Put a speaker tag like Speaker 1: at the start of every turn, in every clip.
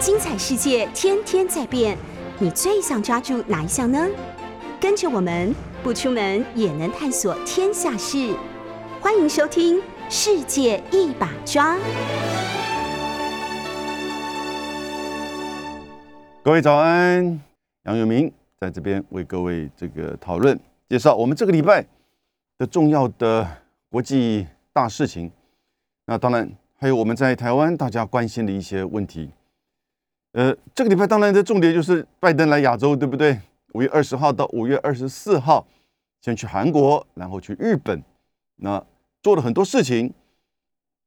Speaker 1: 精彩世界天天在变，你最想抓住哪一项呢？跟着我们不出门也能探索天下事，欢迎收听《世界一把抓》。
Speaker 2: 各位早安，杨永明在这边为各位这个讨论介绍我们这个礼拜的重要的国际大事情。那当然还有我们在台湾大家关心的一些问题。呃，这个礼拜当然的重点就是拜登来亚洲，对不对？五月二十号到五月二十四号，先去韩国，然后去日本，那做了很多事情。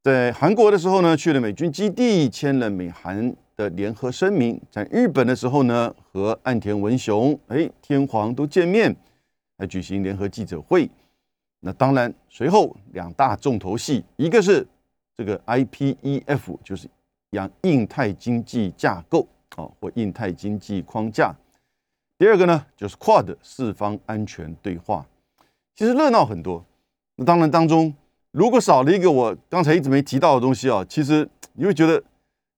Speaker 2: 在韩国的时候呢，去了美军基地，签了美韩的联合声明；在日本的时候呢，和岸田文雄、哎天皇都见面，来举行联合记者会。那当然，随后两大重头戏，一个是这个 IPEF，就是讲印太经济架构啊，或印太经济框架。第二个呢，就是 QUAD 四方安全对话，其实热闹很多。那当然当中，如果少了一个我刚才一直没提到的东西啊，其实你会觉得，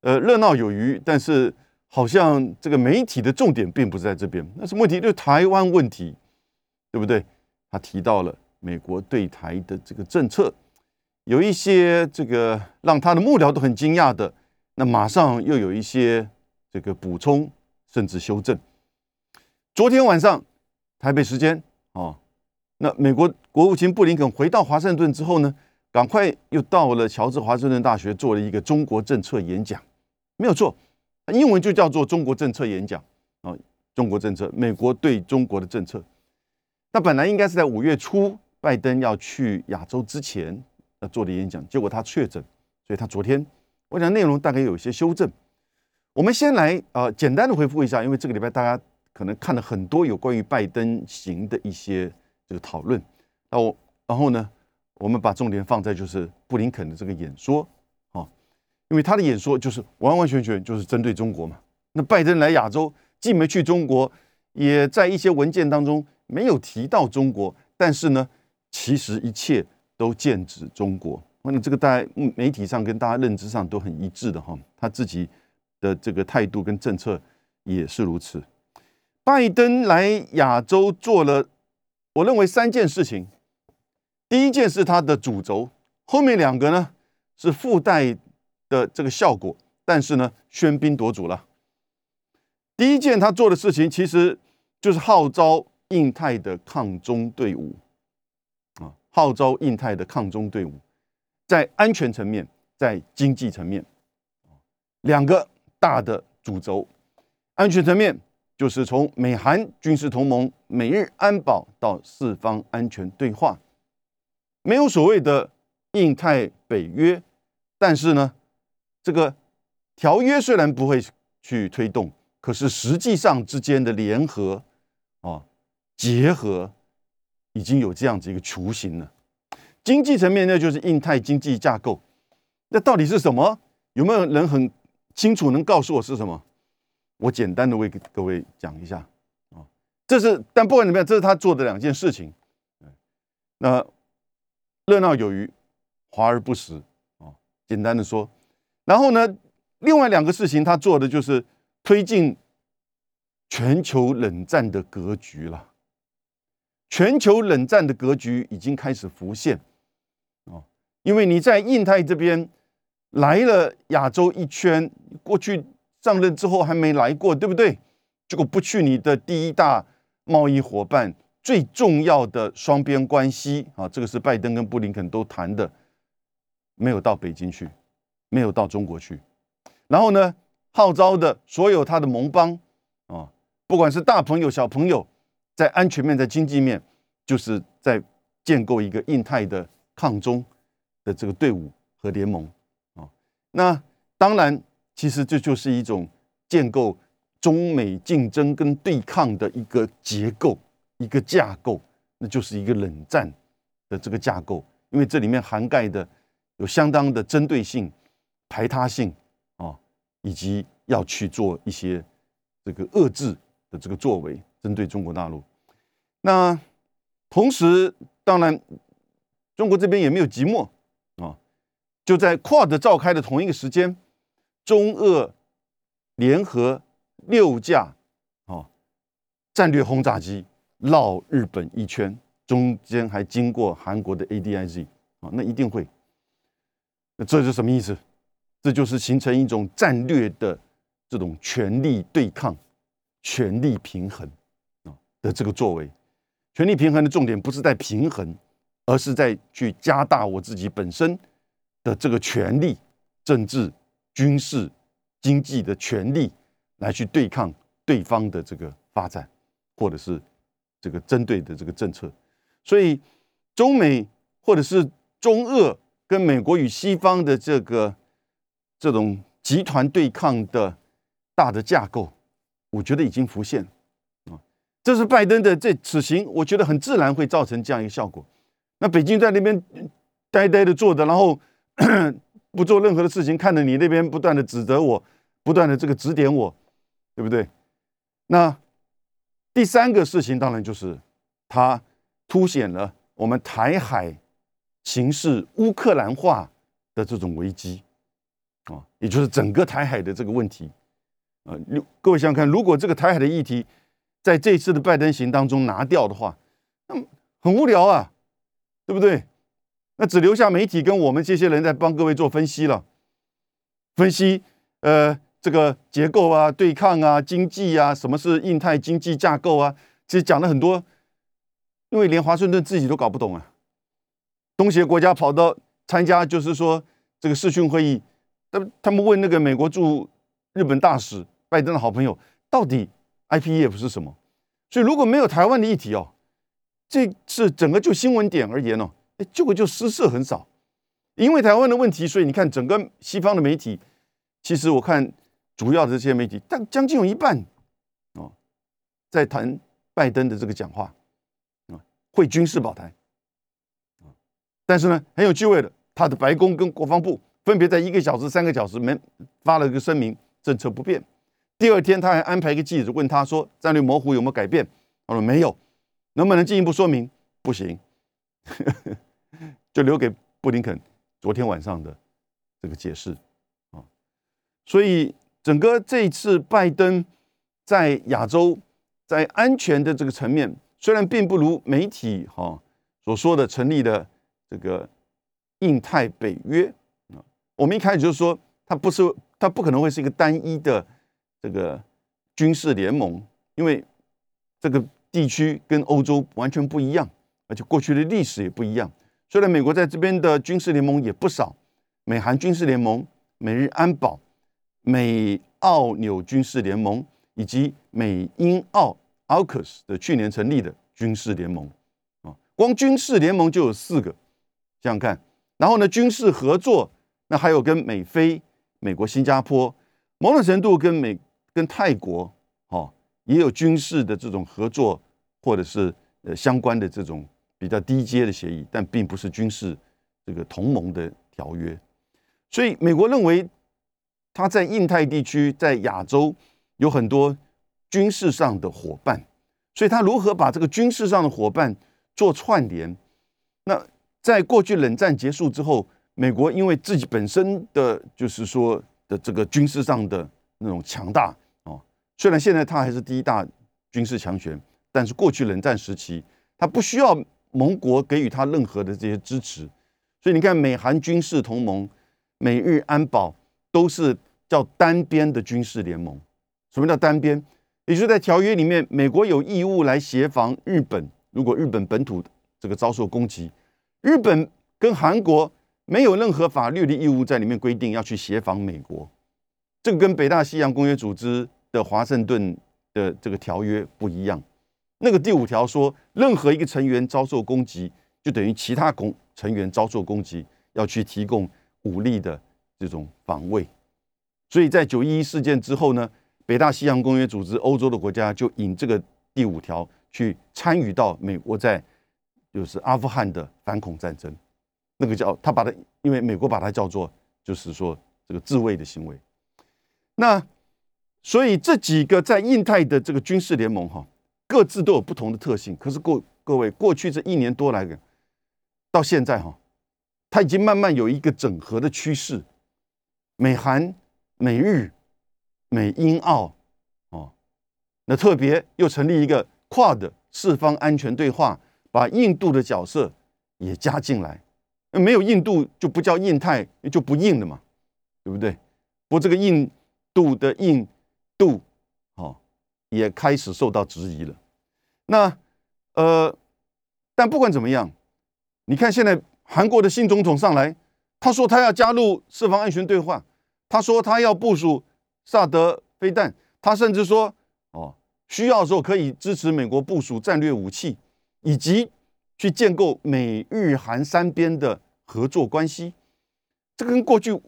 Speaker 2: 呃，热闹有余，但是好像这个媒体的重点并不是在这边。那什么问题？就是台湾问题，对不对？他提到了美国对台的这个政策，有一些这个让他的幕僚都很惊讶的，那马上又有一些这个补充甚至修正。昨天晚上，台北时间哦，那美国国务卿布林肯回到华盛顿之后呢，赶快又到了乔治华盛顿大学做了一个中国政策演讲，没有错，英文就叫做中国政策演讲啊，中国政策，美国对中国的政策。那本来应该是在五月初，拜登要去亚洲之前要做的演讲，结果他确诊，所以他昨天，我想内容大概有一些修正。我们先来呃简单的回复一下，因为这个礼拜大家。可能看了很多有关于拜登行的一些这个讨论，那我然后呢，我们把重点放在就是布林肯的这个演说啊，因为他的演说就是完完全全就是针对中国嘛。那拜登来亚洲，既没去中国，也在一些文件当中没有提到中国，但是呢，其实一切都剑指中国。那你这个在媒体上跟大家认知上都很一致的哈，他自己的这个态度跟政策也是如此。拜登来亚洲做了，我认为三件事情。第一件是他的主轴，后面两个呢是附带的这个效果，但是呢喧宾夺主了。第一件他做的事情，其实就是号召印太的抗中队伍啊，号召印太的抗中队伍，在安全层面，在经济层面，两个大的主轴，安全层面。就是从美韩军事同盟、美日安保到四方安全对话，没有所谓的印太北约，但是呢，这个条约虽然不会去推动，可是实际上之间的联合啊结合已经有这样子一个雏形了。经济层面呢，就是印太经济架构，那到底是什么？有没有人很清楚能告诉我是什么？我简单的为各位讲一下啊，这是但不管怎么样，这是他做的两件事情。那热闹有余，华而不实啊。简单的说，然后呢，另外两个事情他做的就是推进全球冷战的格局了。全球冷战的格局已经开始浮现，因为你在印太这边来了亚洲一圈，过去。上任之后还没来过，对不对？结果不去你的第一大贸易伙伴、最重要的双边关系啊，这个是拜登跟布林肯都谈的，没有到北京去，没有到中国去。然后呢，号召的所有他的盟邦啊，不管是大朋友、小朋友，在安全面、在经济面，就是在建构一个印太的抗中的这个队伍和联盟啊。那当然。其实这就是一种建构中美竞争跟对抗的一个结构、一个架构，那就是一个冷战的这个架构。因为这里面涵盖的有相当的针对性、排他性啊，以及要去做一些这个遏制的这个作为，针对中国大陆。那同时，当然中国这边也没有寂寞，就在 QUAD 召开的同一个时间。中俄联合六架哦战略轰炸机绕日本一圈，中间还经过韩国的 ADIZ 啊，那一定会。这是什么意思？这就是形成一种战略的这种权力对抗、权力平衡啊的这个作为。权力平衡的重点不是在平衡，而是在去加大我自己本身的这个权力、政治、军事、经济的权力，来去对抗对方的这个发展，或者是这个针对的这个政策。所以，中美或者是中俄。跟美国与西方的这个这种集团对抗的大的架构，我觉得已经浮现啊。这是拜登的这此行，我觉得很自然会造成这样一个效果。那北京在那边呆呆的坐着，然后 不做任何的事情，看着你那边不断的指责我，不断的这个指点我，对不对？那第三个事情当然就是它凸显了我们台海。形势乌克兰化的这种危机啊，也就是整个台海的这个问题啊，各位想想看，如果这个台海的议题在这次的拜登行当中拿掉的话，那么很无聊啊，对不对？那只留下媒体跟我们这些人在帮各位做分析了，分析呃这个结构啊、对抗啊、经济啊，什么是印太经济架构啊？其实讲了很多，因为连华盛顿自己都搞不懂啊。东协国家跑到参加，就是说这个视讯会议，他他们问那个美国驻日本大使拜登的好朋友，到底 IPEF 是什么？所以如果没有台湾的议题哦，这是整个就新闻点而言哦，哎，结果就失色很少。因为台湾的问题，所以你看整个西方的媒体，其实我看主要的这些媒体，但将近有一半哦，在谈拜登的这个讲话啊，会军事保台。但是呢，很有趣味的，他的白宫跟国防部分别在一个小时、三个小时没发了一个声明，政策不变。第二天他还安排一个记者问他说：“战略模糊有没有改变？”他说：“没有。”能不能进一步说明？不行，就留给布林肯昨天晚上的这个解释啊。所以整个这一次拜登在亚洲在安全的这个层面，虽然并不如媒体哈所说的成立的。这个印太北约啊，我们一开始就说，它不是，它不可能会是一个单一的这个军事联盟，因为这个地区跟欧洲完全不一样，而且过去的历史也不一样。虽然美国在这边的军事联盟也不少，美韩军事联盟、美日安保、美澳纽军事联盟，以及美英澳 AUKUS 的去年成立的军事联盟啊，光军事联盟就有四个。这样看，然后呢？军事合作，那还有跟美菲、美国、新加坡，某种程度跟美、跟泰国，哦，也有军事的这种合作，或者是呃相关的这种比较低阶的协议，但并不是军事这个同盟的条约。所以，美国认为他在印太地区、在亚洲有很多军事上的伙伴，所以他如何把这个军事上的伙伴做串联？那？在过去冷战结束之后，美国因为自己本身的就是说的这个军事上的那种强大哦，虽然现在它还是第一大军事强权，但是过去冷战时期，它不需要盟国给予他任何的这些支持，所以你看美韩军事同盟、美日安保都是叫单边的军事联盟。什么叫单边？也就是在条约里面，美国有义务来协防日本，如果日本本土这个遭受攻击。日本跟韩国没有任何法律的义务在里面规定要去协防美国，这个跟北大西洋公约组织的华盛顿的这个条约不一样。那个第五条说，任何一个成员遭受攻击，就等于其他攻成员遭受攻击，要去提供武力的这种防卫。所以在九一一事件之后呢，北大西洋公约组织欧洲的国家就引这个第五条去参与到美国在。就是阿富汗的反恐战争，那个叫他把它，因为美国把它叫做，就是说这个自卫的行为。那所以这几个在印太的这个军事联盟哈，各自都有不同的特性。可是各各位过去这一年多来，到现在哈，它已经慢慢有一个整合的趋势。美韩、美日、美英澳哦，那特别又成立一个跨的四方安全对话，把印度的角色也加进来。那没有印度就不叫印太，就不印了嘛，对不对？不过这个印度的印度，也开始受到质疑了。那呃，但不管怎么样，你看现在韩国的新总统上来，他说他要加入四方安全对话，他说他要部署萨德飞弹，他甚至说哦，需要的时候可以支持美国部署战略武器，以及去建构美日韩三边的。合作关系，这跟过去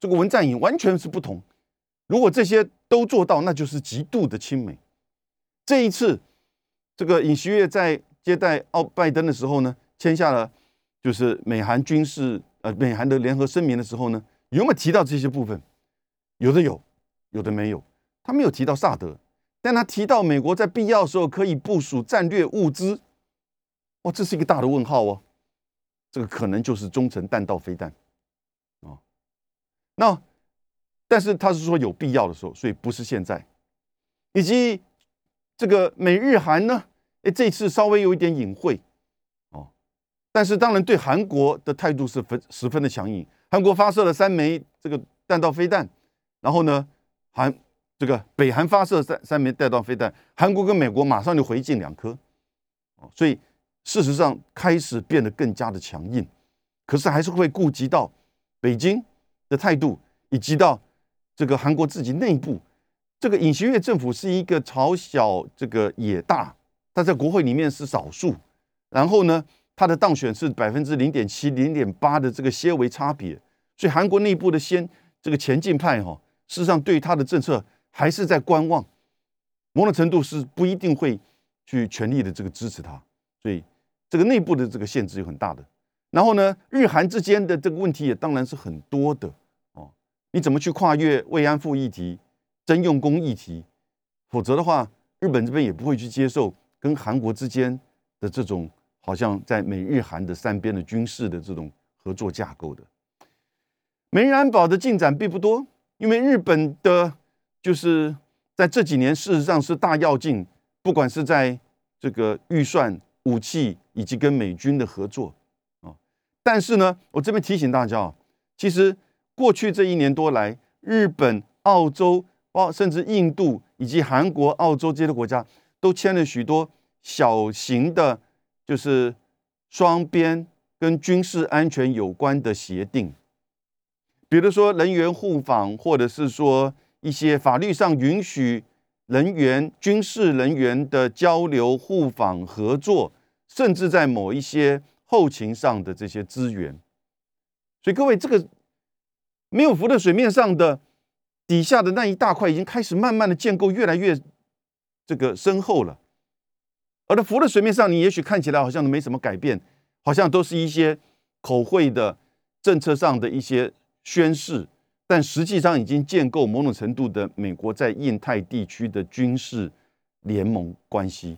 Speaker 2: 这个文在寅完全是不同。如果这些都做到，那就是极度的亲美。这一次，这个尹锡悦在接待奥拜登的时候呢，签下了就是美韩军事呃美韩的联合声明的时候呢，有没有提到这些部分？有的有，有的没有。他没有提到萨德，但他提到美国在必要的时候可以部署战略物资。哇，这是一个大的问号哦。这个可能就是中程弹道飞弹，啊，那但是他是说有必要的时候，所以不是现在，以及这个美日韩呢，哎，这次稍微有一点隐晦，哦，但是当然对韩国的态度是分十分的强硬，韩国发射了三枚这个弹道飞弹，然后呢，韩这个北韩发射三三枚弹道飞弹，韩国跟美国马上就回敬两颗，哦，所以。事实上，开始变得更加的强硬，可是还是会顾及到北京的态度，以及到这个韩国自己内部。这个尹锡悦政府是一个朝小这个野大，他在国会里面是少数，然后呢，他的当选是百分之零点七、零点八的这个些微差别，所以韩国内部的先这个前进派哈，事实上对他的政策还是在观望，某种程度是不一定会去全力的这个支持他，所以。这个内部的这个限制有很大的，然后呢，日韩之间的这个问题也当然是很多的哦。你怎么去跨越慰安妇议题、征用工议题？否则的话，日本这边也不会去接受跟韩国之间的这种好像在美日韩的三边的军事的这种合作架构的。美日安保的进展并不多，因为日本的就是在这几年事实上是大跃进，不管是在这个预算。武器以及跟美军的合作啊，但是呢，我这边提醒大家啊，其实过去这一年多来，日本、澳洲、包甚至印度以及韩国、澳洲这些国家都签了许多小型的，就是双边跟军事安全有关的协定，比如说人员互访，或者是说一些法律上允许。人员、军事人员的交流、互访、合作，甚至在某一些后勤上的这些资源，所以各位，这个没有浮在水面上的底下的那一大块，已经开始慢慢的建构，越来越这个深厚了。而它浮在水面上，你也许看起来好像都没什么改变，好像都是一些口惠的政策上的一些宣示。但实际上已经建构某种程度的美国在印太地区的军事联盟关系。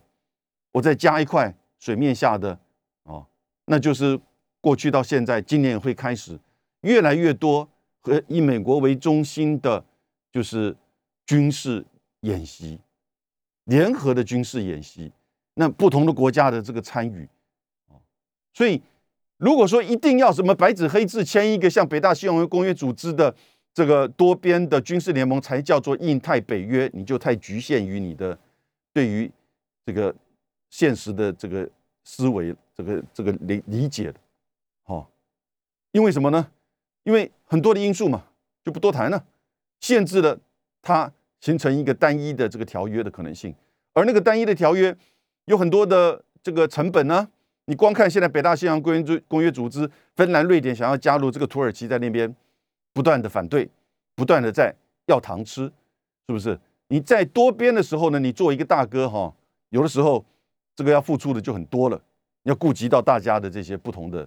Speaker 2: 我再加一块水面下的哦，那就是过去到现在，今年也会开始越来越多和以美国为中心的，就是军事演习，联合的军事演习。那不同的国家的这个参与所以如果说一定要什么白纸黑字签一个像北大西洋公约组织的。这个多边的军事联盟才叫做印太北约，你就太局限于你的对于这个现实的这个思维，这个这个理理解了，好，因为什么呢？因为很多的因素嘛，就不多谈了，限制了它形成一个单一的这个条约的可能性，而那个单一的条约有很多的这个成本呢。你光看现在北大西洋公约公约组织，芬兰、瑞典想要加入，这个土耳其在那边。不断的反对，不断的在要糖吃，是不是？你在多边的时候呢？你作为一个大哥哈，有的时候这个要付出的就很多了，要顾及到大家的这些不同的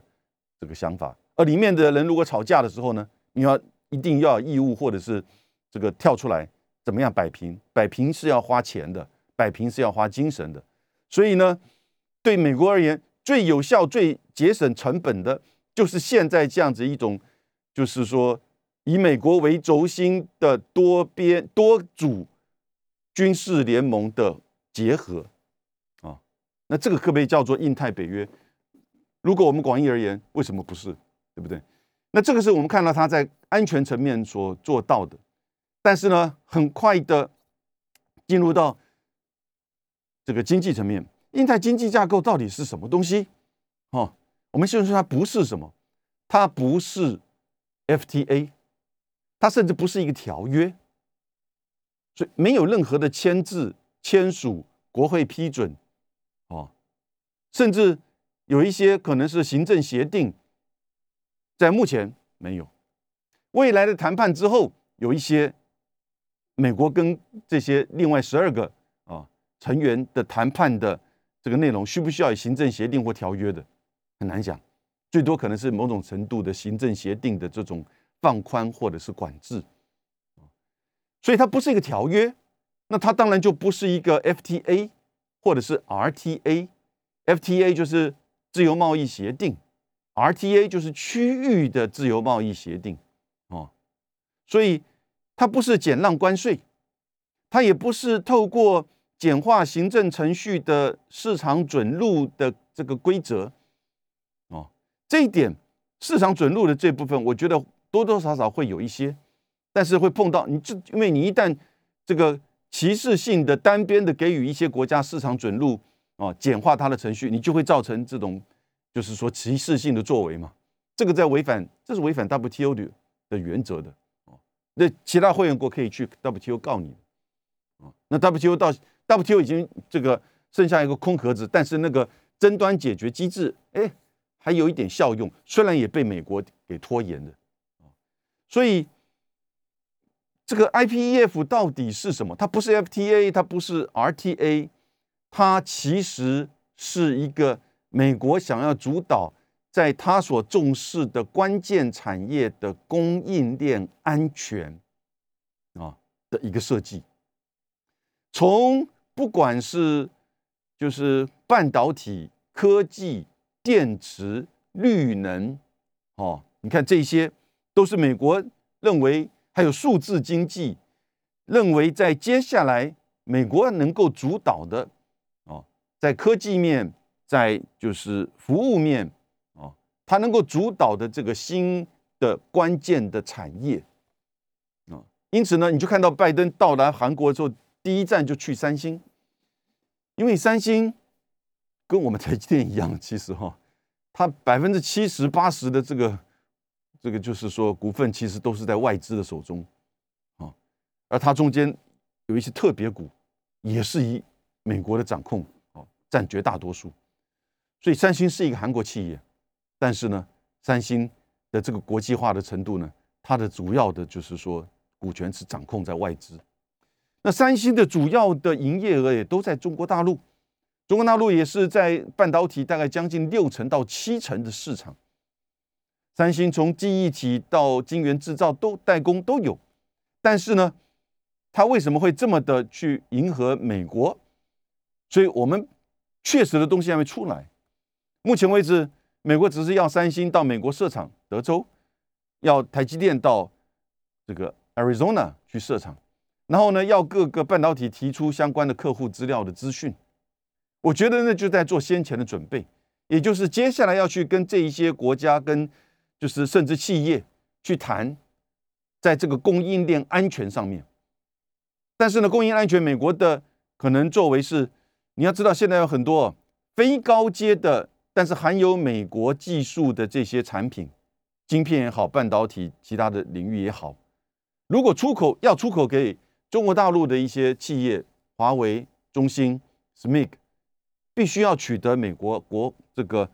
Speaker 2: 这个想法。而里面的人如果吵架的时候呢，你要一定要义务或者是这个跳出来，怎么样摆平？摆平是要花钱的，摆平是要花精神的。所以呢，对美国而言，最有效、最节省成本的，就是现在这样子一种，就是说。以美国为轴心的多边多组军事联盟的结合啊，那这个可不可以叫做印太北约？如果我们广义而言，为什么不是？对不对？那这个是我们看到他在安全层面所做到的，但是呢，很快的进入到这个经济层面，印太经济架构到底是什么东西？哦，我们先说它不是什么，它不是 FTA，它甚至不是一个条约，所以没有任何的签字、签署、国会批准，哦，甚至有一些可能是行政协定。在目前没有，未来的谈判之后，有一些美国跟这些另外十二个啊成员的谈判的这个内容，需不需要行政协定或条约的，很难讲，最多可能是某种程度的行政协定的这种放宽或者是管制，所以它不是一个条约，那它当然就不是一个 FTA 或者是 RTA，FTA 就是自由贸易协定。RTA 就是区域的自由贸易协定，哦，所以它不是减让关税，它也不是透过简化行政程序的市场准入的这个规则，哦，这一点市场准入的这部分，我觉得多多少少会有一些，但是会碰到你这，因为你一旦这个歧视性的单边的给予一些国家市场准入，啊，简化它的程序，你就会造成这种。就是说歧视性的作为嘛，这个在违反，这是违反 WTO 的的原则的。那其他会员国可以去 WTO 告你啊。那 WTO 到 WTO 已经这个剩下一个空壳子，但是那个争端解决机制，哎，还有一点效用，虽然也被美国给拖延了所以这个 IPEF 到底是什么？它不是 FTA，它不是 RTA，它其实是一个。美国想要主导在他所重视的关键产业的供应链安全啊的一个设计，从不管是就是半导体科技、电池、绿能，哦，你看这些都是美国认为还有数字经济，认为在接下来美国能够主导的哦，在科技面。在就是服务面，它能够主导的这个新的关键的产业。啊，因此呢，你就看到拜登到达韩国之后，第一站就去三星，因为三星跟我们台积电一样，其实哈，它百分之七十八十的这个这个就是说股份其实都是在外资的手中。啊，而它中间有一些特别股，也是以美国的掌控啊占绝大多数。所以三星是一个韩国企业，但是呢，三星的这个国际化的程度呢，它的主要的就是说股权是掌控在外资。那三星的主要的营业额也都在中国大陆，中国大陆也是在半导体大概将近六成到七成的市场。三星从记忆体到晶圆制造都代工都有，但是呢，它为什么会这么的去迎合美国？所以我们确实的东西还没出来。目前为止，美国只是要三星到美国设厂，德州要台积电到这个 Arizona 去设厂，然后呢，要各个半导体提出相关的客户资料的资讯。我觉得呢，就在做先前的准备，也就是接下来要去跟这一些国家，跟就是甚至企业去谈，在这个供应链安全上面。但是呢，供应安全，美国的可能作为是，你要知道，现在有很多非高阶的。但是含有美国技术的这些产品，晶片也好，半导体其他的领域也好，如果出口要出口给中国大陆的一些企业，华为、中兴、SMIC，必须要取得美国国这个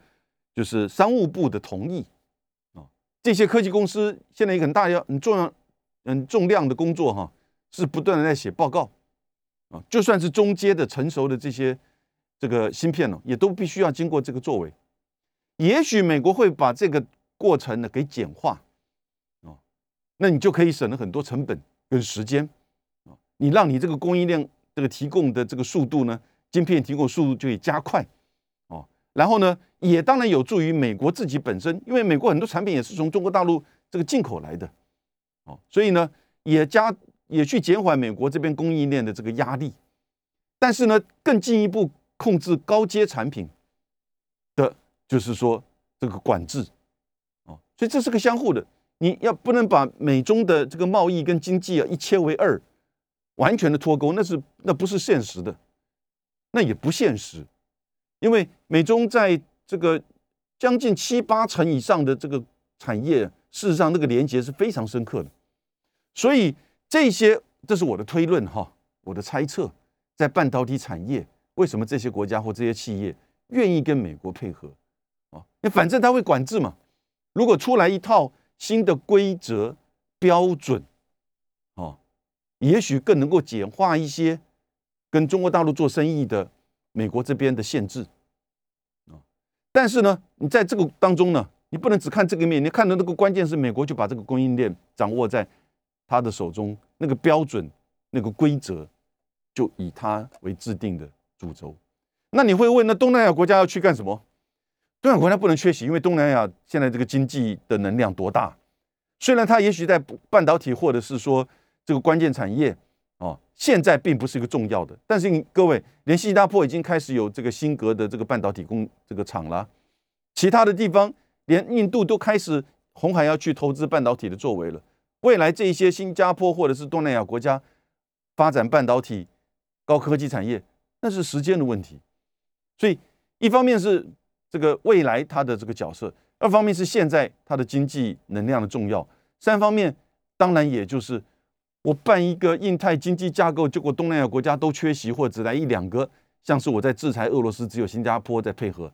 Speaker 2: 就是商务部的同意啊。这些科技公司现在一个很大要很重要、很重量的工作哈，是不断的在写报告啊。就算是中阶的成熟的这些。这个芯片呢，也都必须要经过这个作为。也许美国会把这个过程呢给简化，哦，那你就可以省了很多成本跟时间，啊，你让你这个供应链这个提供的这个速度呢，晶片提供速度就会加快，哦，然后呢，也当然有助于美国自己本身，因为美国很多产品也是从中国大陆这个进口来的，哦，所以呢，也加也去减缓美国这边供应链的这个压力，但是呢，更进一步控制高阶产品的，就是说这个管制，哦，所以这是个相互的，你要不能把美中的这个贸易跟经济啊一切为二，完全的脱钩，那是那不是现实的，那也不现实，因为美中在这个将近七八成以上的这个产业，事实上那个连接是非常深刻的，所以这些这是我的推论哈，我的猜测，在半导体产业，为什么这些国家或这些企业愿意跟美国配合啊？那反正他会管制嘛，如果出来一套新的规则标准，哦，也许更能够简化一些跟中国大陆做生意的美国这边的限制啊。但是呢，你在这个当中呢，你不能只看这个面，你看的那个关键是美国就把这个供应链掌握在他的手中，那个标准、那个规则就以他为制定的主轴。那你会问，那东南亚国家要去干什么？东南亚国家不能缺席，因为东南亚现在这个经济的能量多大？虽然它也许在半导体或者是说这个关键产业哦，现在并不是一个重要的，但是你各位，连新加坡已经开始有这个新格的这个半导体工这个厂了，其他的地方连印度都开始红海要去投资半导体的作为了。未来这一些新加坡或者是东南亚国家发展半导体高科技产业，那是时间的问题。所以一方面是这个未来它的这个角色，二方面是现在它的经济能量的重要，三方面当然也就是。我办一个印太经济架构，结果东南亚国家都缺席，或只来一两个，像是我在制裁俄罗斯，只有新加坡在配合，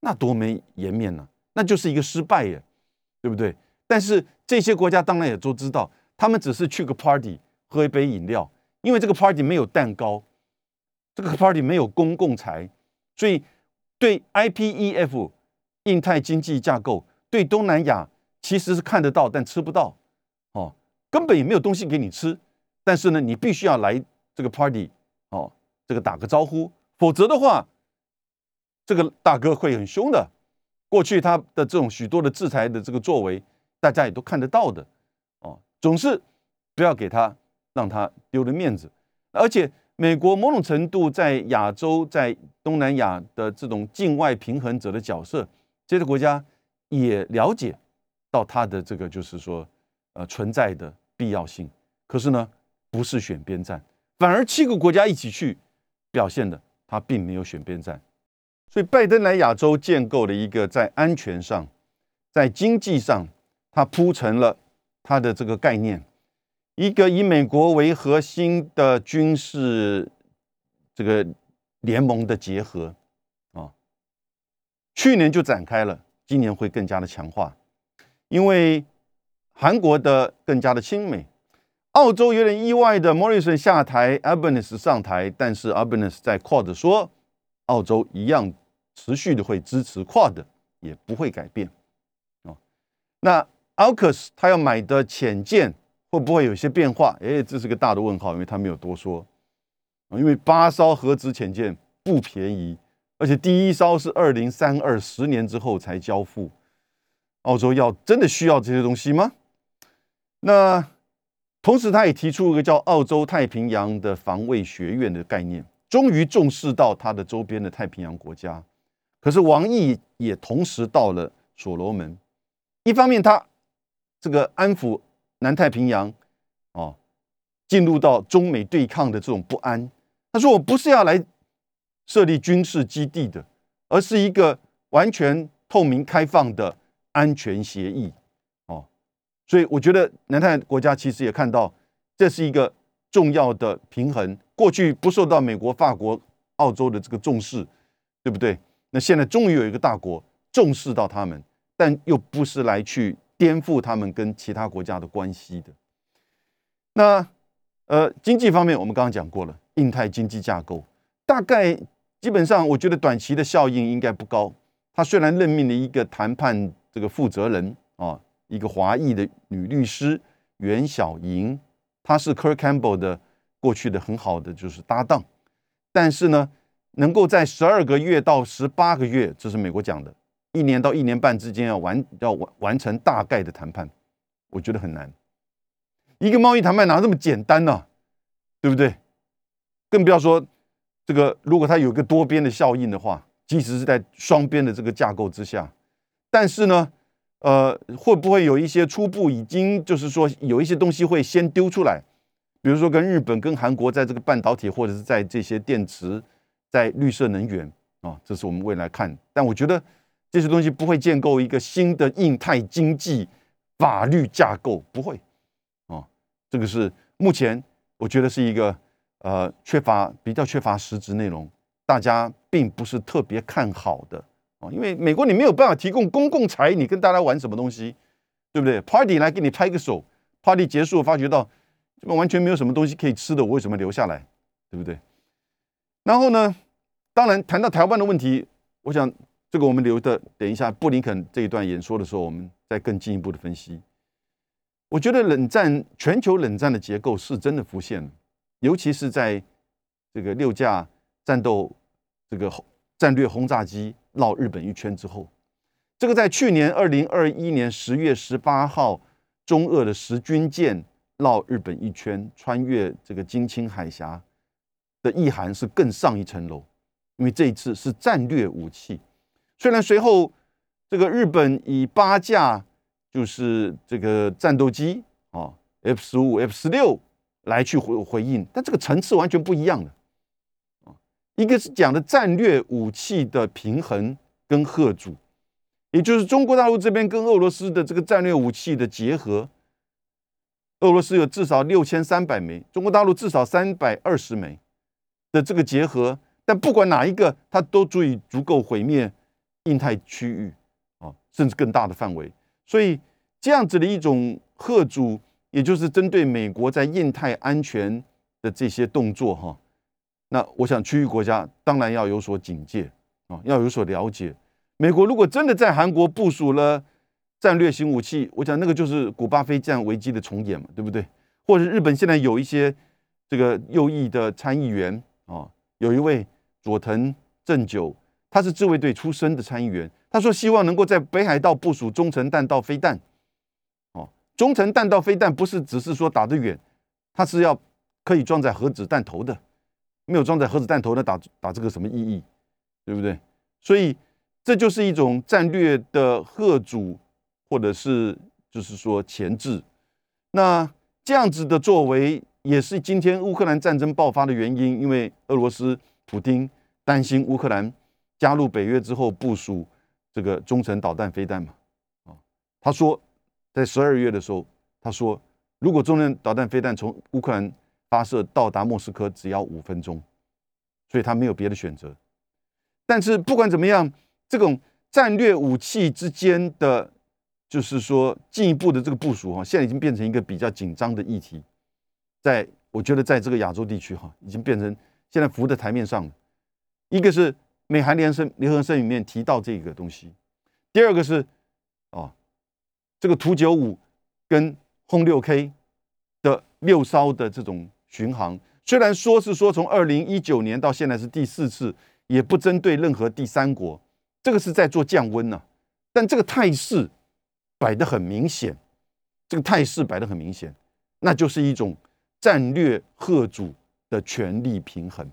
Speaker 2: 那多没颜面呢？那就是一个失败耶，对不对？但是这些国家当然也都知道，他们只是去个 party 喝一杯饮料，因为这个 party 没有蛋糕，这个 party 没有公共财，所以对 IPEF 印太经济架构，对东南亚其实是看得到，但吃不到。哦根本也没有东西给你吃，但是呢，你必须要来这个 party 哦，这个打个招呼，否则的话，这个大哥会很凶的。过去他的这种许多的制裁的这个作为，大家也都看得到的哦，总是不要给他让他丢了面子。而且美国某种程度在亚洲、在东南亚的这种境外平衡者的角色，这些国家也了解到他的这个就是说呃存在的。必要性，可是呢，不是选边站，反而七个国家一起去表现的，他并没有选边站。所以拜登来亚洲建构了一个在安全上、在经济上，他铺成了他的这个概念，一个以美国为核心的军事这个联盟的结合啊。去年就展开了，今年会更加的强化，因为。韩国的更加的亲美，澳洲有点意外的，Morrison 下台，Albanese 上台，但是 Albanese 在 Quad 说，澳洲一样持续的会支持 Quad，也不会改变。哦，那 AUKUS 他要买的潜舰会不会有些变化？哎，这是个大的问号，因为他没有多说。因为八艘核子潜舰不便宜，而且第一艘是二零三二十年之后才交付，澳洲要真的需要这些东西吗？那同时，他也提出一个叫澳洲太平洋的防卫学院的概念，终于重视到他的周边的太平洋国家。可是王毅也同时到了所罗门，一方面他这个安抚南太平洋，哦，进入到中美对抗的这种不安。他说：“我不是要来设立军事基地的，而是一个完全透明开放的安全协议。”哦所以我觉得南太国家其实也看到，这是一个重要的平衡。过去不受到美国、法国、澳洲的这个重视，对不对？那现在终于有一个大国重视到他们，但又不是来去颠覆他们跟其他国家的关系的。那呃，经济方面我们刚刚讲过了，印太经济架构大概基本上，我觉得短期的效应应该不高。他虽然任命了一个谈判这个负责人啊。一个华裔的女律师袁小莹，她是 Kirk Campbell 的过去的很好的就是搭档，但是呢，能够在十二个月到十八个月，这是美国讲的，一年到一年半之间要完要完完成大概的谈判，我觉得很难。一个贸易谈判哪这么简单呢？对不对？更不要说这个，如果它有一个多边的效应的话，即使是在双边的这个架构之下，但是呢，呃，会不会有一些初步已经就是说有一些东西会先丢出来？比如说跟日本、跟韩国在这个半导体或者是在这些电池、在绿色能源啊，这是我们未来看。但我觉得这些东西不会建构一个新的印太经济法律架构，不会啊。这个是目前我觉得是一个呃缺乏比较缺乏实质内容，大家并不是特别看好的啊。因为美国你没有办法提供公共财，你跟大家玩什么东西，对不对？Party 来给你拍个手，Party 结束发觉到这边。完全没有什么东西可以吃的，我为什么留下来？对不对？然后呢？当然，谈到台湾的问题，我想这个我们留的，等一下布林肯这一段演说的时候，我们再更进一步的分析。我觉得冷战全球冷战的结构是真的浮现了，尤其是在这个六架战斗这个战略轰炸机绕日本一圈之后，这个在去年二零二一年十月十八号，中俄的十军舰。绕日本一圈，穿越这个金青海峡的意涵是更上一层楼，因为这一次是战略武器。虽然随后这个日本以八架就是这个战斗机啊，F 十五、F 十六来去回回应，但这个层次完全不一样的啊。一个是讲的战略武器的平衡跟贺主，也就是中国大陆这边跟俄罗斯的这个战略武器的结合。俄罗斯有至少六千三百枚，中国大陆至少三百二十枚的这个结合，但不管哪一个，它都足以足够毁灭印太区域啊，甚至更大的范围。所以这样子的一种贺主，也就是针对美国在印太安全的这些动作哈，那我想区域国家当然要有所警戒啊，要有所了解。美国如果真的在韩国部署了。战略型武器，我讲那个就是古巴飞战危机的重演嘛，对不对？或者日本现在有一些这个右翼的参议员啊，有一位佐藤正久，他是自卫队出身的参议员，他说希望能够在北海道部署中程弹道飞弹。哦，中程弹道飞弹不是只是说打得远，它是要可以装载核子弹头的，没有装载核子弹头的打打这个什么意义？对不对？所以这就是一种战略的贺主。或者是就是说前置，那这样子的作为也是今天乌克兰战争爆发的原因，因为俄罗斯普京担心乌克兰加入北约之后部署这个中程导弹飞弹嘛，啊，他说在十二月的时候，他说如果中程导弹飞弹从乌克兰发射到达莫斯科只要五分钟，所以他没有别的选择。但是不管怎么样，这种战略武器之间的。就是说，进一步的这个部署哈，现在已经变成一个比较紧张的议题，在我觉得，在这个亚洲地区哈，已经变成现在浮在台面上了。一个是美韩联声联合声里面提到这个东西，第二个是哦，这个图九五跟轰六 K 的六艘的这种巡航，虽然说是说从二零一九年到现在是第四次，也不针对任何第三国，这个是在做降温呢，但这个态势。摆得很明显，这个态势摆得很明显，那就是一种战略贺主的权力平衡。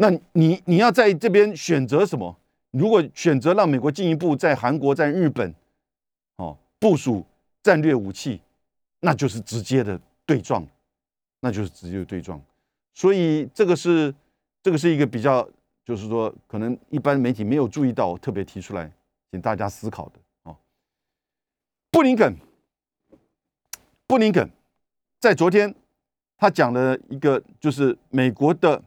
Speaker 2: 那你你要在这边选择什么？如果选择让美国进一步在韩国、在日本，哦部署战略武器，那就是直接的对撞，那就是直接的对撞。所以这个是这个是一个比较，就是说可能一般媒体没有注意到，特别提出来，请大家思考的哦。布林肯，布林肯在昨天，他讲了一个，就是美国的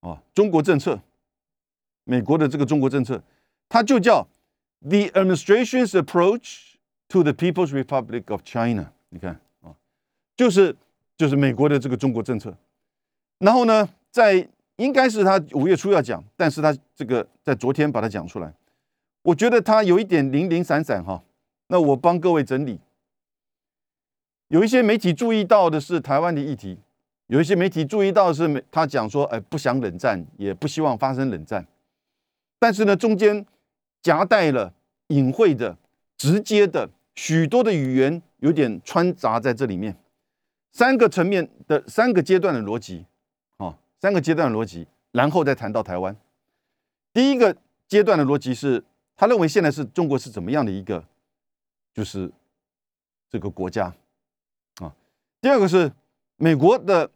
Speaker 2: 啊中国政策，美国的这个中国政策，它就叫 The Administration's Approach to the People's Republic of China。你看啊，就是就是美国的这个中国政策。然后呢，在应该是他五月初要讲，但是他这个在昨天把它讲出来，我觉得他有一点零零散散哈。那我帮各位整理，有一些媒体注意到的是台湾的议题，有一些媒体注意到是他讲说，哎，不想冷战，也不希望发生冷战，但是呢，中间夹带了隐晦的、直接的许多的语言有点穿杂在这里面，三个层面的三个阶段的逻辑，啊，三个阶段的逻辑，然后再谈到台湾。第一个阶段的逻辑是，他认为现在是中国是怎么样的一个，就是这个国家，啊。第二个是美国的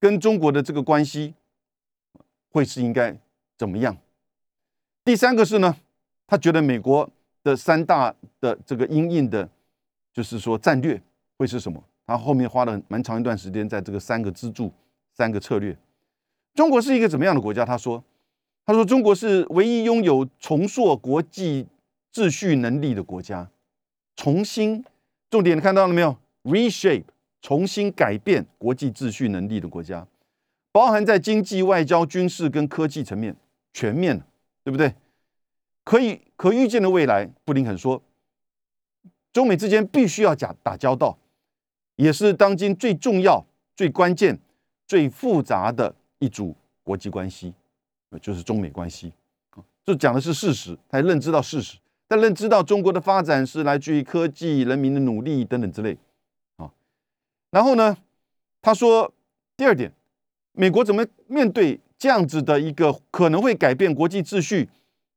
Speaker 2: 跟中国的这个关系会是应该怎么样？第三个是呢，他觉得美国的三大的这个阴影的。就是说战略会是什么？他后面花了蛮长一段时间在这个三个支柱、三个策略。中国是一个怎么样的国家？他说：“他说中国是唯一拥有重塑国际秩序能力的国家，重新重点看到了没有？reshape 重新改变国际秩序能力的国家，包含在经济、外交、军事跟科技层面全面，对不对？可以可预见的未来，布林肯说。”中美之间必须要讲打交道，也是当今最重要、最关键、最复杂的一组国际关系，就是中美关系。这讲的是事实，他认知到事实，他认知到中国的发展是来自于科技、人民的努力等等之类。然后呢，他说第二点，美国怎么面对这样子的一个可能会改变国际秩序、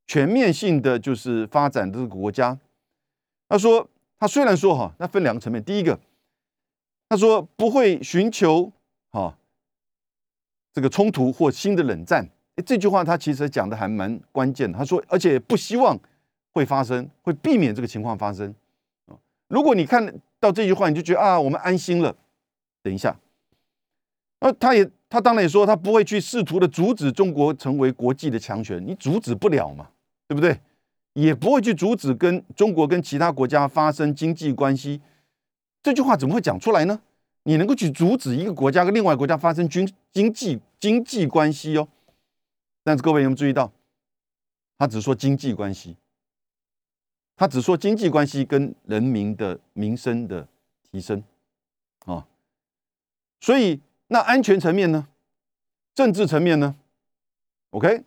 Speaker 2: 全面性的就是发展的这个国家？他说。他虽然说哈，那分两个层面。第一个，他说不会寻求哈这个冲突或新的冷战。这句话他其实讲的还蛮关键的。他说，而且不希望会发生，会避免这个情况发生。如果你看到这句话，你就觉得啊，我们安心了。等一下，那他也他当然也说，他不会去试图的阻止中国成为国际的强权，你阻止不了嘛，对不对？也不会去阻止跟中国跟其他国家发生经济关系，这句话怎么会讲出来呢？你能够去阻止一个国家跟另外国家发生军经济经济关系哦？但是各位有没有注意到，他只说经济关系，他只说经济关系跟人民的民生的提升啊，所以那安全层面呢，政治层面呢？OK，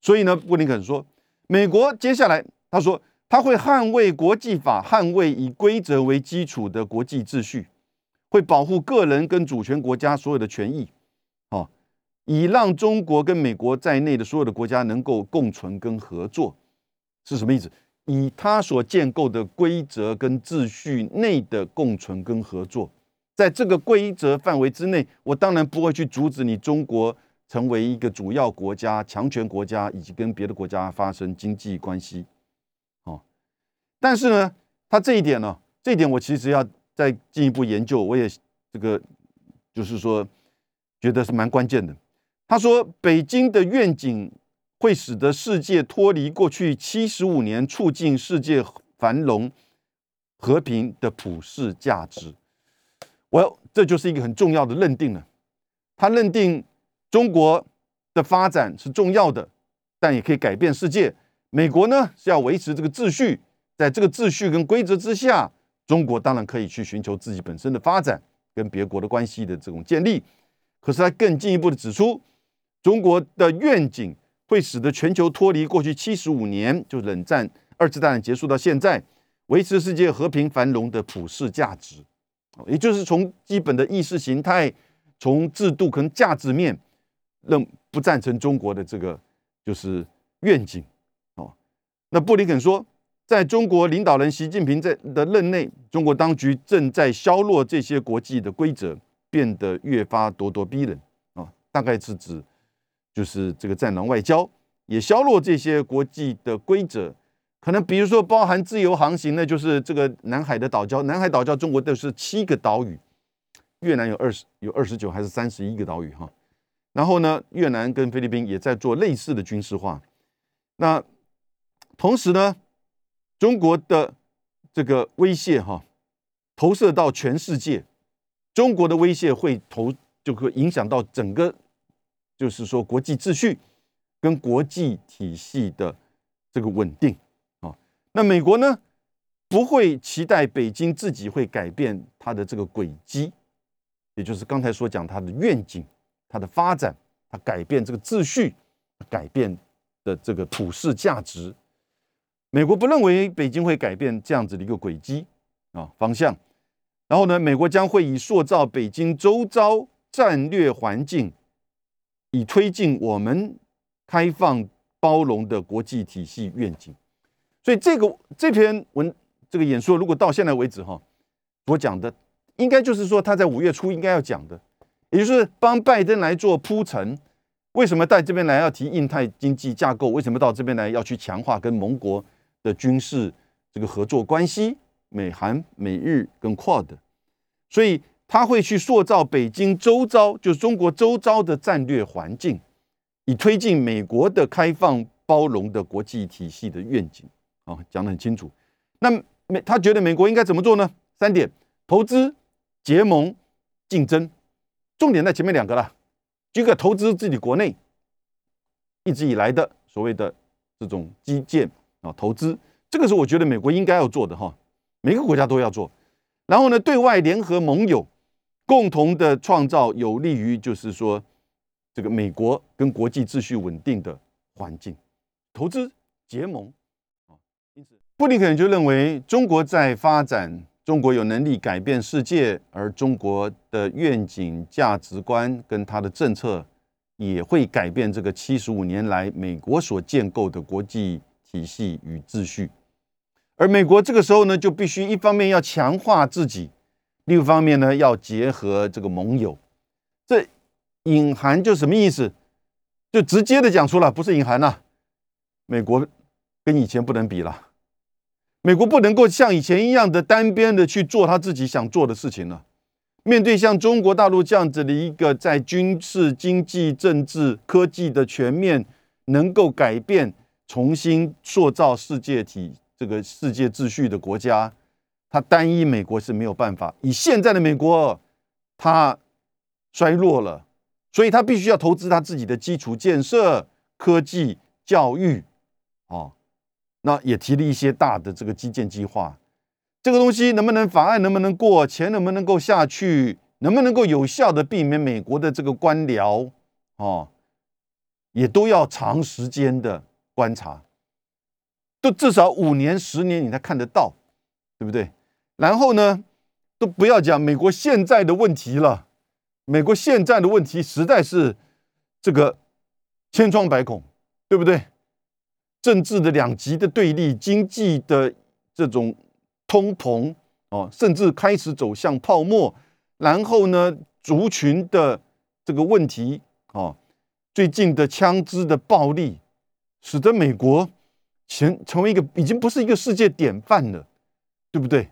Speaker 2: 所以呢，布林肯说。美国接下来他说他会捍卫国际法，捍卫以规则为基础的国际秩序，会保护个人跟主权国家所有的权益，哦，以让中国跟美国在内的所有的国家能够共存跟合作，是什么意思？以他所建构的规则跟秩序内的共存跟合作，在这个规则范围之内，我当然不会去阻止你中国。成为一个主要国家、强权国家，以及跟别的国家发生经济关系，哦，但是呢，他这一点呢，这一点我其实要再进一步研究，我也这个就是说，觉得是蛮关键的。他说，北京的愿景会使得世界脱离过去七十五年促进世界繁荣和平的普世价值。我这就是一个很重要的认定了，他认定。中国的发展是重要的，但也可以改变世界。美国呢是要维持这个秩序，在这个秩序跟规则之下，中国当然可以去寻求自己本身的发展跟别国的关系的这种建立。可是他更进一步的指出，中国的愿景会使得全球脱离过去七十五年就冷战、二次大战结束到现在，维持世界和平繁荣的普世价值。也就是从基本的意识形态、从制度跟价值面。认不赞成中国的这个就是愿景哦。那布林肯说，在中国领导人习近平在的任内，中国当局正在削弱这些国际的规则，变得越发咄咄逼人啊。大概是指就是这个战狼外交，也削弱这些国际的规则。可能比如说包含自由航行，那就是这个南海的岛礁。南海岛礁中国都是七个岛屿，越南有二十有二十九还是三十一个岛屿哈。然后呢，越南跟菲律宾也在做类似的军事化。那同时呢，中国的这个威胁哈，投射到全世界，中国的威胁会投就会影响到整个，就是说国际秩序跟国际体系的这个稳定。那美国呢，不会期待北京自己会改变它的这个轨迹，也就是刚才所讲它的愿景。它的发展，它改变这个秩序，改变的这个普世价值。美国不认为北京会改变这样子的一个轨迹，啊方向。然后呢，美国将会以塑造北京周遭战略环境，以推进我们开放包容的国际体系愿景。所以这个这篇文这个演说，如果到现在为止哈，我讲的应该就是说他在五月初应该要讲的，也就是帮拜登来做铺陈。为什么到这边来要提印太经济架构？为什么到这边来要去强化跟盟国的军事这个合作关系？美韩、美日跟 Quad，所以他会去塑造北京周遭，就是中国周遭的战略环境，以推进美国的开放包容的国际体系的愿景。啊，讲得很清楚。那美他觉得美国应该怎么做呢？三点：投资、结盟、竞争。重点在前面两个了。第一个，投资自己国内一直以来的所谓的这种基建啊，投资，这个是我觉得美国应该要做的哈。每个国家都要做。然后呢，对外联合盟友，共同的创造有利于就是说这个美国跟国际秩序稳定的环境。投资结盟，布林肯就认为中国在发展。中国有能力改变世界，而中国的愿景、价值观跟它的政策也会改变这个七十五年来美国所建构的国际体系与秩序。而美国这个时候呢，就必须一方面要强化自己，另一方面呢要结合这个盟友。这隐含就什么意思？就直接的讲出了，不是隐含呐。美国跟以前不能比了。美国不能够像以前一样的单边的去做他自己想做的事情了。面对像中国大陆这样子的一个在军事、经济、政治、科技的全面能够改变、重新塑造世界体这个世界秩序的国家，他单一美国是没有办法。以现在的美国，它衰落了，所以他必须要投资他自己的基础建设、科技、教育，啊。那也提了一些大的这个基建计划，这个东西能不能法案能不能过，钱能不能够下去，能不能够有效的避免美国的这个官僚哦，也都要长时间的观察，都至少五年十年你才看得到，对不对？然后呢，都不要讲美国现在的问题了，美国现在的问题实在是这个千疮百孔，对不对？政治的两极的对立，经济的这种通膨哦，甚至开始走向泡沫。然后呢，族群的这个问题哦，最近的枪支的暴力，使得美国成成为一个已经不是一个世界典范了，对不对？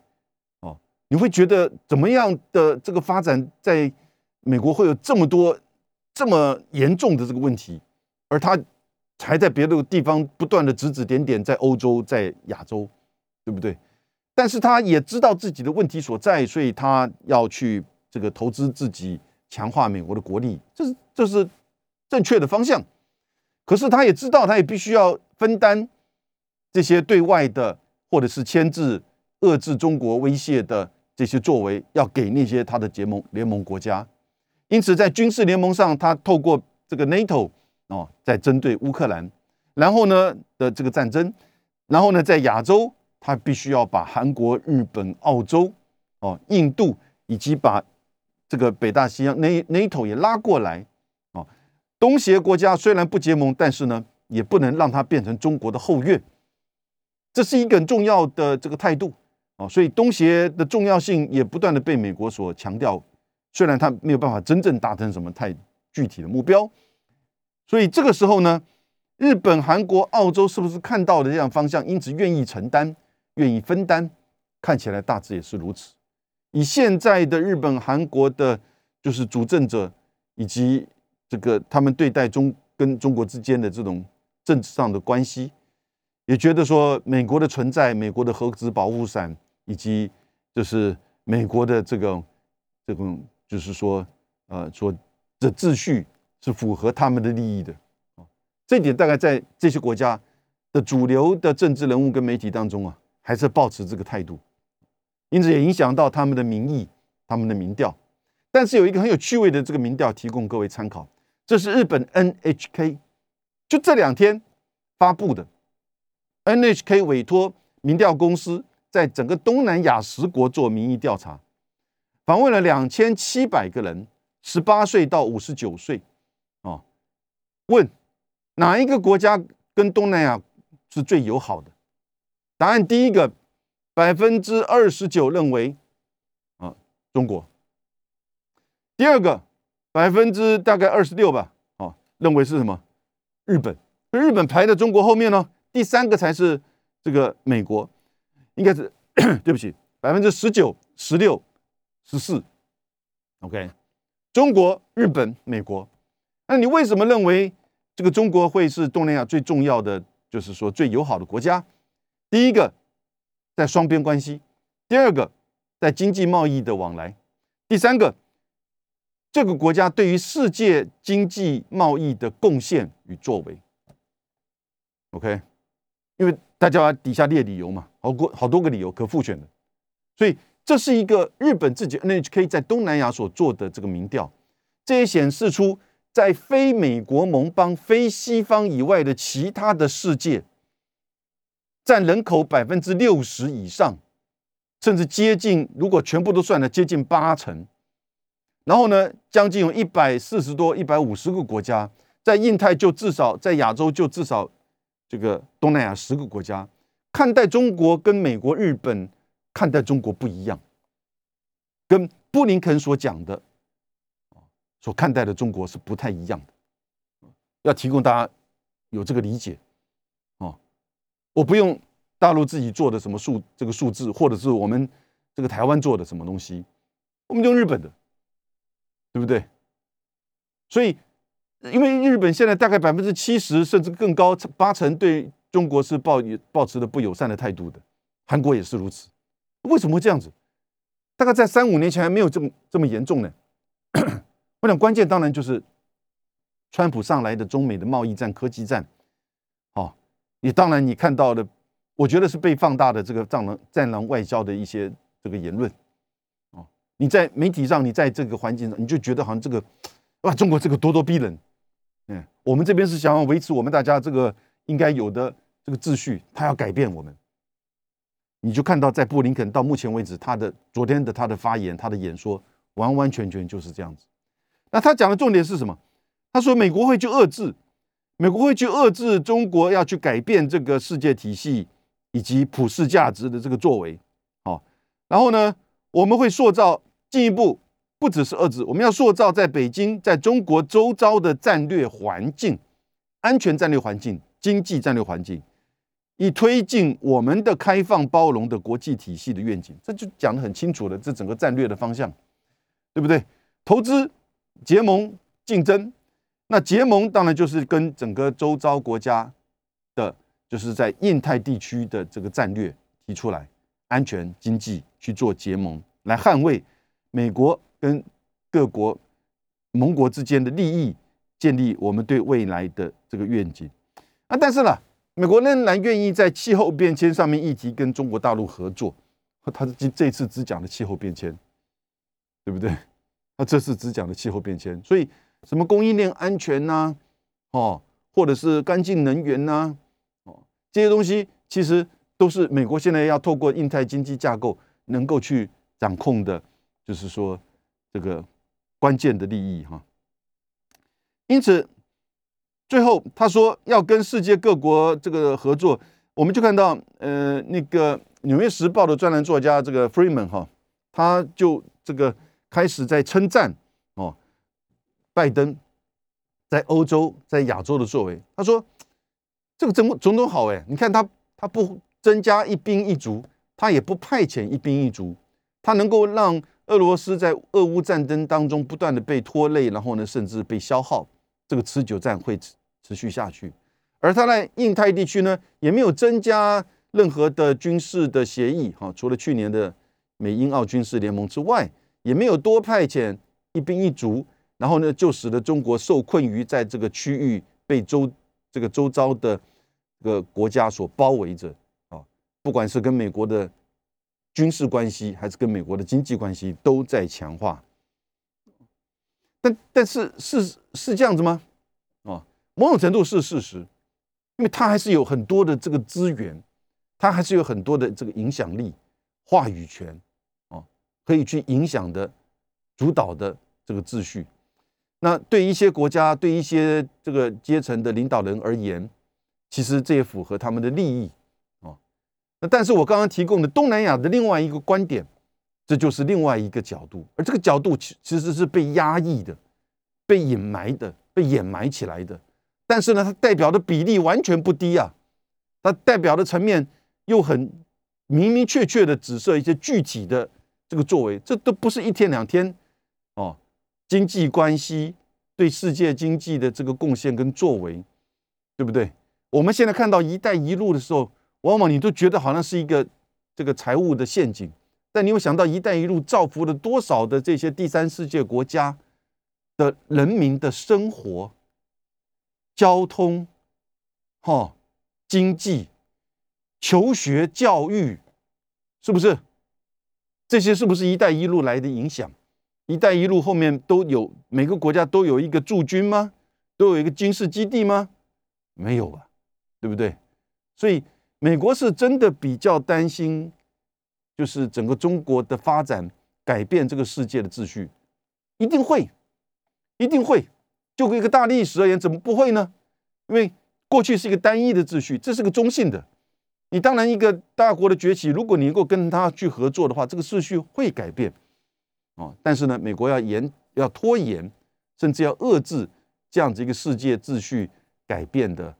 Speaker 2: 哦，你会觉得怎么样的这个发展，在美国会有这么多这么严重的这个问题，而他。还在别的地方不断的指指点点，在欧洲，在亚洲，对不对？但是他也知道自己的问题所在，所以他要去这个投资自己，强化美国的国力，这是这是正确的方向。可是他也知道，他也必须要分担这些对外的或者是牵制、遏制中国威胁的这些作为，要给那些他的结盟联盟国家。因此，在军事联盟上，他透过这个 NATO。哦，在针对乌克兰，然后呢的这个战争，然后呢在亚洲，他必须要把韩国、日本、澳洲、哦印度，以及把这个北大西洋 N NATO 也拉过来。哦，东协国家虽然不结盟，但是呢也不能让它变成中国的后院，这是一个很重要的这个态度。哦，所以东协的重要性也不断的被美国所强调，虽然他没有办法真正达成什么太具体的目标。所以这个时候呢，日本、韩国、澳洲是不是看到了这样方向，因此愿意承担、愿意分担？看起来大致也是如此。以现在的日本、韩国的，就是主政者以及这个他们对待中跟中国之间的这种政治上的关系，也觉得说美国的存在、美国的核子保护伞，以及就是美国的这个这种，就是说呃说的秩序。是符合他们的利益的，啊，这点大概在这些国家的主流的政治人物跟媒体当中啊，还是保持这个态度，因此也影响到他们的民意、他们的民调。但是有一个很有趣味的这个民调，提供各位参考，这是日本 NHK 就这两天发布的，NHK 委托民调公司在整个东南亚十国做民意调查，访问了两千七百个人，十八岁到五十九岁，问哪一个国家跟东南亚是最友好的？答案第一个，百分之二十九认为啊中国；第二个，百分之大概二十六吧，哦，认为是什么？日本。日本排在中国后面呢，第三个才是这个美国，应该是 对不起，百分之十九、十六、十四，OK，中国、日本、美国，那你为什么认为这个中国会是东南亚最重要的，就是说最友好的国家？第一个在双边关系，第二个在经济贸易的往来，第三个这个国家对于世界经济贸易的贡献与作为。OK，因为大家底下列理由嘛，好过好多个理由可复选的，所以这是一个日本自己 NHK 在东南亚所做的这个民调，这也显示出在非美国盟邦、非西方以外的其他的世界，占人口百分之六十以上，甚至接近，如果全部都算了，接近八成。然后呢，将近有一百四十多、一百五十个国家，在印太就至少在亚洲就至少。这个东南亚十个国家看待中国跟美国、日本看待中国不一样，跟布林肯所讲的所看待的中国是不太一样的。要提供大家有这个理解哦，我不用大陆自己做的什么数这个数字，或者是我们这个台湾做的什么东西，我们用日本的，对不对？所以。因为日本现在大概百分之七十甚至更高八成对中国是抱抱持的不友善的态度的，韩国也是如此。为什么会这样子？大概在三五年前还没有这么这么严重呢。我想关键当然就是川普上来的中美的贸易战、科技战。哦，你当然你看到的，我觉得是被放大的这个战狼战狼外交的一些这个言论。哦，你在媒体上，你在这个环境上，你就觉得好像这个哇，中国这个咄咄逼人。嗯，我们这边是想要维持我们大家这个应该有的这个秩序，他要改变我们。你就看到在布林肯到目前为止，他的昨天的他的发言，他的演说，完完全全就是这样子。那他讲的重点是什么？他说美国会去遏制，美国会去遏制中国要去改变这个世界体系以及普世价值的这个作为。好，然后呢，我们会塑造进一步。不只是遏制，我们要塑造在北京、在中国周遭的战略环境、安全战略环境、经济战略环境，以推进我们的开放包容的国际体系的愿景。这就讲得很清楚了，这整个战略的方向，对不对？投资、结盟、竞争，那结盟当然就是跟整个周遭国家的，就是在印太地区的这个战略提出来，安全、经济去做结盟，来捍卫美国。跟各国盟国之间的利益建立我们对未来的这个愿景啊，但是呢，美国仍然愿意在气候变迁上面议题跟中国大陆合作。他这这次只讲了气候变迁，对不对？那这次只讲了气候变迁，所以什么供应链安全呐，哦，或者是干净能源呐，哦，这些东西其实都是美国现在要透过印太经济架构能够去掌控的，就是说。这个关键的利益哈，因此最后他说要跟世界各国这个合作，我们就看到呃那个《纽约时报》的专栏作家这个 Freeman 哈，他就这个开始在称赞哦拜登在欧洲在亚洲的作为。他说这个总总统好哎，你看他他不增加一兵一卒，他也不派遣一兵一卒，他能够让。俄罗斯在俄乌战争当中不断的被拖累，然后呢，甚至被消耗，这个持久战会持持续下去。而他在印太地区呢，也没有增加任何的军事的协议，哈，除了去年的美英澳军事联盟之外，也没有多派遣一兵一卒，然后呢，就使得中国受困于在这个区域被周这个周遭的这个国家所包围着，啊，不管是跟美国的。军事关系还是跟美国的经济关系都在强化，但但是是是这样子吗？啊，某种程度是事实，因为它还是有很多的这个资源，它还是有很多的这个影响力，话语权，可以去影响的、主导的这个秩序。那对一些国家、对一些这个阶层的领导人而言，其实这也符合他们的利益，哦。那但是我刚刚提供的东南亚的另外一个观点，这就是另外一个角度，而这个角度其其实是被压抑的、被隐埋的、被掩埋起来的。但是呢，它代表的比例完全不低啊，它代表的层面又很明明确确的指涉一些具体的这个作为，这都不是一天两天哦。经济关系对世界经济的这个贡献跟作为，对不对？我们现在看到“一带一路”的时候，往往你都觉得好像是一个这个财务的陷阱，但你有想到“一带一路”造福了多少的这些第三世界国家的人民的生活、交通、哈经济、求学、教育，是不是？这些是不是“一带一路”来的影响？一带一路后面都有每个国家都有一个驻军吗？都有一个军事基地吗？没有吧，对不对？所以美国是真的比较担心，就是整个中国的发展改变这个世界的秩序，一定会，一定会。就一个大历史而言，怎么不会呢？因为过去是一个单一的秩序，这是个中性的。你当然一个大国的崛起，如果你能够跟他去合作的话，这个秩序会改变。哦，但是呢，美国要延、要拖延，甚至要遏制这样子一个世界秩序改变的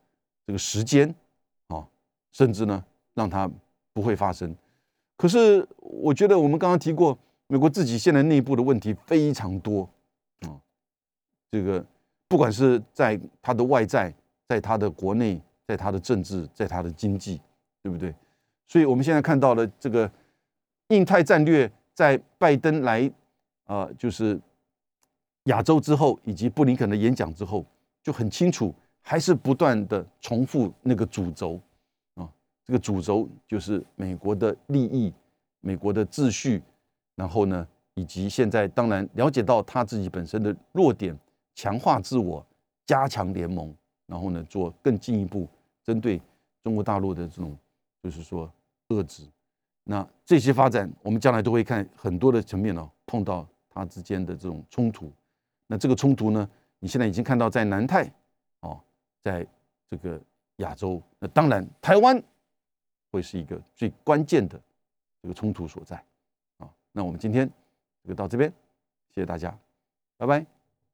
Speaker 2: 这个时间，啊，甚至呢，让它不会发生。可是，我觉得我们刚刚提过，美国自己现在内部的问题非常多，啊，这个不管是在它的外在，在它的国内，在它的政治，在它的经济，对不对？所以我们现在看到了这个印太战略，在拜登来。呃，就是亚洲之后，以及布林肯的演讲之后，就很清楚，还是不断的重复那个主轴啊。这个主轴就是美国的利益、美国的秩序，然后呢，以及现在当然了解到他自己本身的弱点，强化自我，加强联盟，然后呢，做更进一步针对中国大陆的这种，就是说遏制。那这些发展，我们将来都会看很多的层面哦，碰到。它之间的这种冲突，那这个冲突呢？你现在已经看到在南太，哦，在这个亚洲，那当然台湾会是一个最关键的这个冲突所在，啊，那我们今天就到这边，谢谢大家，拜拜。